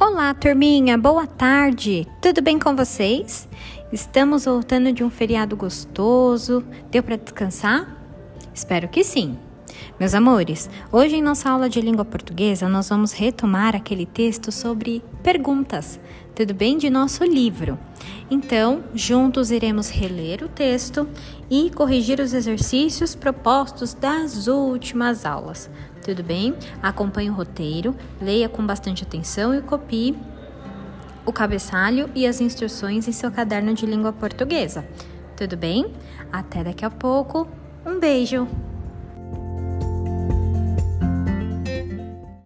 Olá, turminha, boa tarde. Tudo bem com vocês? Estamos voltando de um feriado gostoso. Deu para descansar? Espero que sim. Meus amores, hoje em nossa aula de língua portuguesa nós vamos retomar aquele texto sobre perguntas, tudo bem? De nosso livro. Então, juntos iremos reler o texto e corrigir os exercícios propostos das últimas aulas. Tudo bem? Acompanhe o roteiro, leia com bastante atenção e copie o cabeçalho e as instruções em seu caderno de língua portuguesa. Tudo bem? Até daqui a pouco. Um beijo!